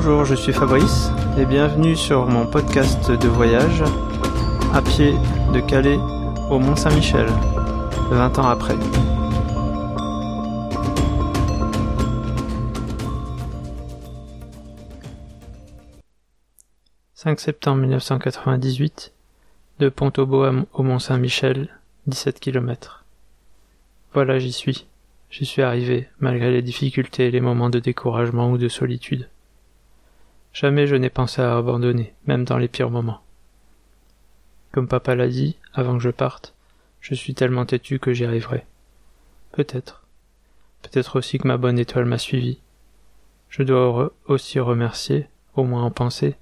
Bonjour, je suis Fabrice et bienvenue sur mon podcast de voyage à pied de Calais au Mont Saint-Michel, 20 ans après. « 5 septembre 1998, de Pont-au-Beau au Mont Saint-Michel, 17 km. Voilà, j'y suis. J'y suis arrivé, malgré les difficultés et les moments de découragement ou de solitude. Jamais je n'ai pensé à abandonner, même dans les pires moments. Comme papa l'a dit, avant que je parte, je suis tellement têtu que j'y arriverai. Peut-être. Peut-être aussi que ma bonne étoile m'a suivi. Je dois aussi remercier, au moins en pensée,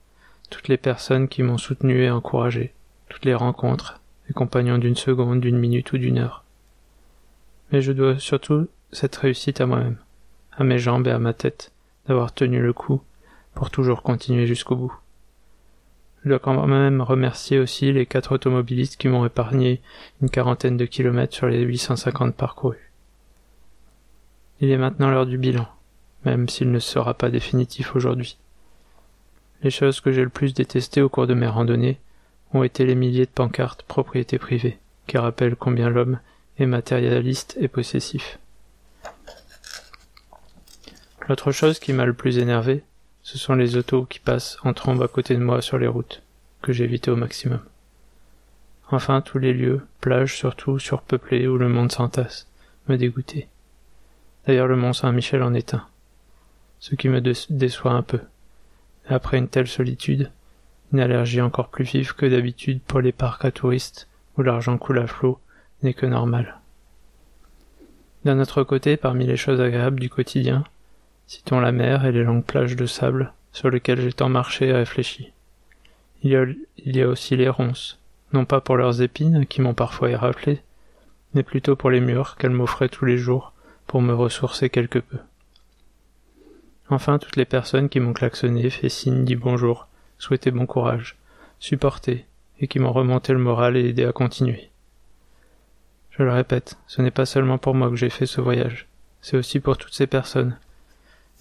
toutes les personnes qui m'ont soutenu et encouragé, toutes les rencontres, les compagnons d'une seconde, d'une minute ou d'une heure. Mais je dois surtout cette réussite à moi-même, à mes jambes et à ma tête, d'avoir tenu le coup pour toujours continuer jusqu'au bout. Je dois quand même remercier aussi les quatre automobilistes qui m'ont épargné une quarantaine de kilomètres sur les 850 parcourus. Il est maintenant l'heure du bilan, même s'il ne sera pas définitif aujourd'hui. Les choses que j'ai le plus détestées au cours de mes randonnées ont été les milliers de pancartes propriété privée, qui rappellent combien l'homme est matérialiste et possessif. L'autre chose qui m'a le plus énervé, ce sont les autos qui passent en trombe à côté de moi sur les routes, que j'évitais au maximum. Enfin, tous les lieux, plages surtout, surpeuplées où le monde s'entasse, me dégoûtaient. D'ailleurs, le Mont Saint-Michel en est un. Ce qui me déçoit un peu. après une telle solitude, une allergie encore plus vive que d'habitude pour les parcs à touristes où l'argent coule à flot n'est que normal. D'un autre côté, parmi les choses agréables du quotidien, Citons la mer et les longues plages de sable sur lesquelles j'ai tant marché et réfléchi. Il y a, il y a aussi les ronces, non pas pour leurs épines qui m'ont parfois éraflé, mais plutôt pour les murs qu'elles m'offraient tous les jours pour me ressourcer quelque peu. Enfin, toutes les personnes qui m'ont klaxonné, fait signe, dit bonjour, souhaité bon courage, supporté, et qui m'ont remonté le moral et aidé à continuer. Je le répète, ce n'est pas seulement pour moi que j'ai fait ce voyage, c'est aussi pour toutes ces personnes,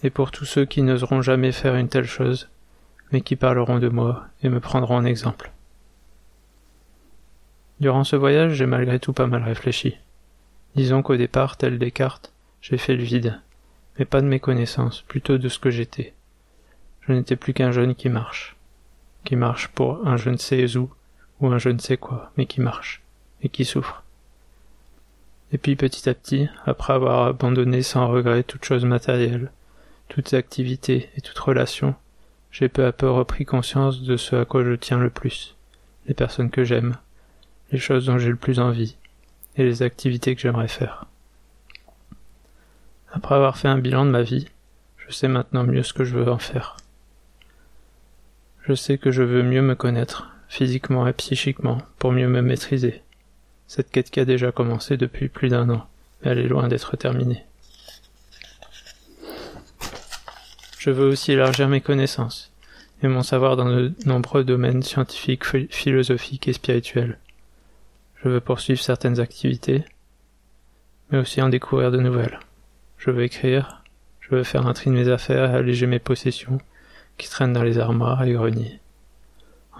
et pour tous ceux qui n'oseront jamais faire une telle chose, mais qui parleront de moi et me prendront en exemple. Durant ce voyage, j'ai malgré tout pas mal réfléchi. Disons qu'au départ, tel Descartes, j'ai fait le vide, mais pas de mes connaissances, plutôt de ce que j'étais. Je n'étais plus qu'un jeune qui marche, qui marche pour un je ne sais où ou un je ne sais quoi, mais qui marche, et qui souffre. Et puis petit à petit, après avoir abandonné sans regret toute chose matérielle, toutes activités et toute relation, j'ai peu à peu repris conscience de ce à quoi je tiens le plus, les personnes que j'aime, les choses dont j'ai le plus envie, et les activités que j'aimerais faire. Après avoir fait un bilan de ma vie, je sais maintenant mieux ce que je veux en faire. Je sais que je veux mieux me connaître, physiquement et psychiquement, pour mieux me maîtriser. Cette quête qui a déjà commencé depuis plus d'un an, elle est loin d'être terminée. Je veux aussi élargir mes connaissances et mon savoir dans de nombreux domaines scientifiques, philosophiques et spirituels. Je veux poursuivre certaines activités, mais aussi en découvrir de nouvelles. Je veux écrire, je veux faire un tri de mes affaires et alléger mes possessions qui traînent dans les armoires et greniers.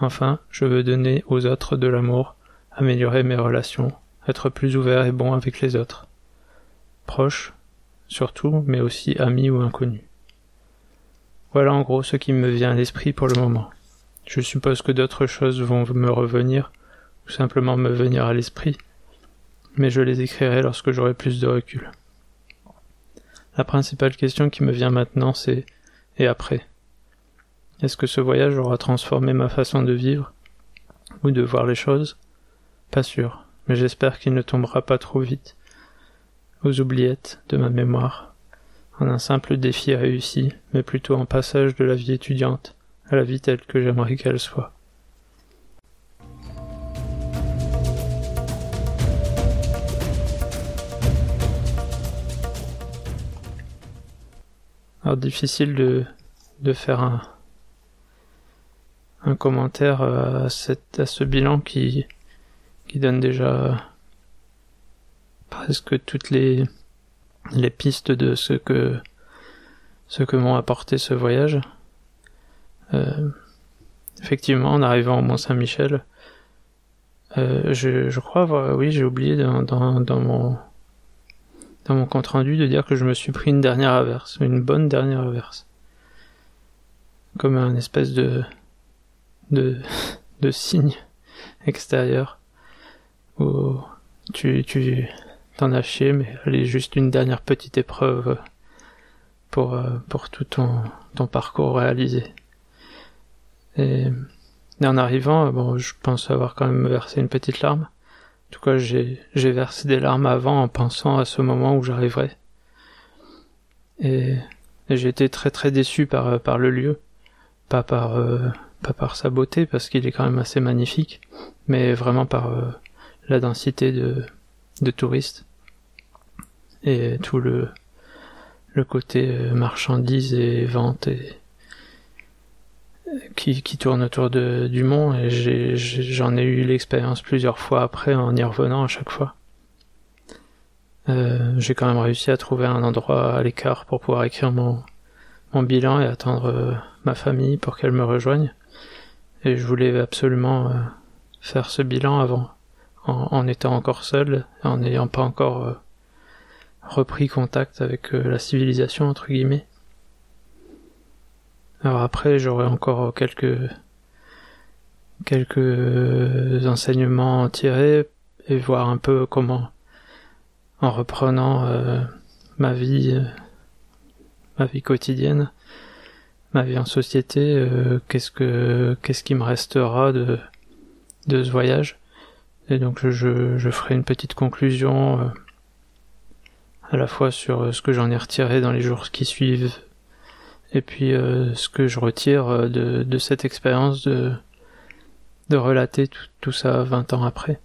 Enfin, je veux donner aux autres de l'amour, améliorer mes relations, être plus ouvert et bon avec les autres. Proches, surtout, mais aussi amis ou inconnus. Voilà en gros ce qui me vient à l'esprit pour le moment. Je suppose que d'autres choses vont me revenir, ou simplement me venir à l'esprit, mais je les écrirai lorsque j'aurai plus de recul. La principale question qui me vient maintenant c'est et après? Est-ce que ce voyage aura transformé ma façon de vivre ou de voir les choses? Pas sûr, mais j'espère qu'il ne tombera pas trop vite aux oubliettes de ma mémoire en un simple défi réussi, mais plutôt en passage de la vie étudiante à la vie telle que j'aimerais qu'elle soit. Alors difficile de, de faire un, un commentaire à, cette, à ce bilan qui, qui donne déjà presque toutes les, les pistes de ce que ce que m'ont apporté ce voyage. Euh, effectivement, en arrivant au Mont-Saint-Michel, euh, je, je, crois, oui, j'ai oublié dans, dans, dans, mon dans mon compte rendu de dire que je me suis pris une dernière averse, une bonne dernière averse, comme un espèce de de, de signe extérieur où tu tu t'en chié, mais est juste une dernière petite épreuve pour euh, pour tout ton ton parcours réalisé. Et, en arrivant, bon, je pense avoir quand même versé une petite larme. En tout cas, j'ai, j'ai versé des larmes avant en pensant à ce moment où j'arriverai. Et, j'ai été très très déçu par, par le lieu. Pas par, euh, pas par sa beauté, parce qu'il est quand même assez magnifique, mais vraiment par euh, la densité de, de touristes. Et tout le, le côté euh, marchandise et vente et, qui, qui tourne autour de, du mont et j'en ai, eu l'expérience plusieurs fois après en y revenant à chaque fois. Euh, j'ai quand même réussi à trouver un endroit à l'écart pour pouvoir écrire mon, mon bilan et attendre euh, ma famille pour qu'elle me rejoigne. Et je voulais absolument euh, faire ce bilan avant, en, en, étant encore seul, en n'ayant pas encore repris contact avec la civilisation entre guillemets. Alors après, j'aurai encore quelques quelques enseignements tirés et voir un peu comment, en reprenant euh, ma vie, euh, ma vie quotidienne, ma vie en société, euh, qu'est-ce que qu'est-ce qui me restera de de ce voyage. Et donc je, je ferai une petite conclusion à la fois sur ce que j'en ai retiré dans les jours qui suivent et puis euh, ce que je retire euh, de, cette expérience de, de relater tout, tout ça 20 ans après.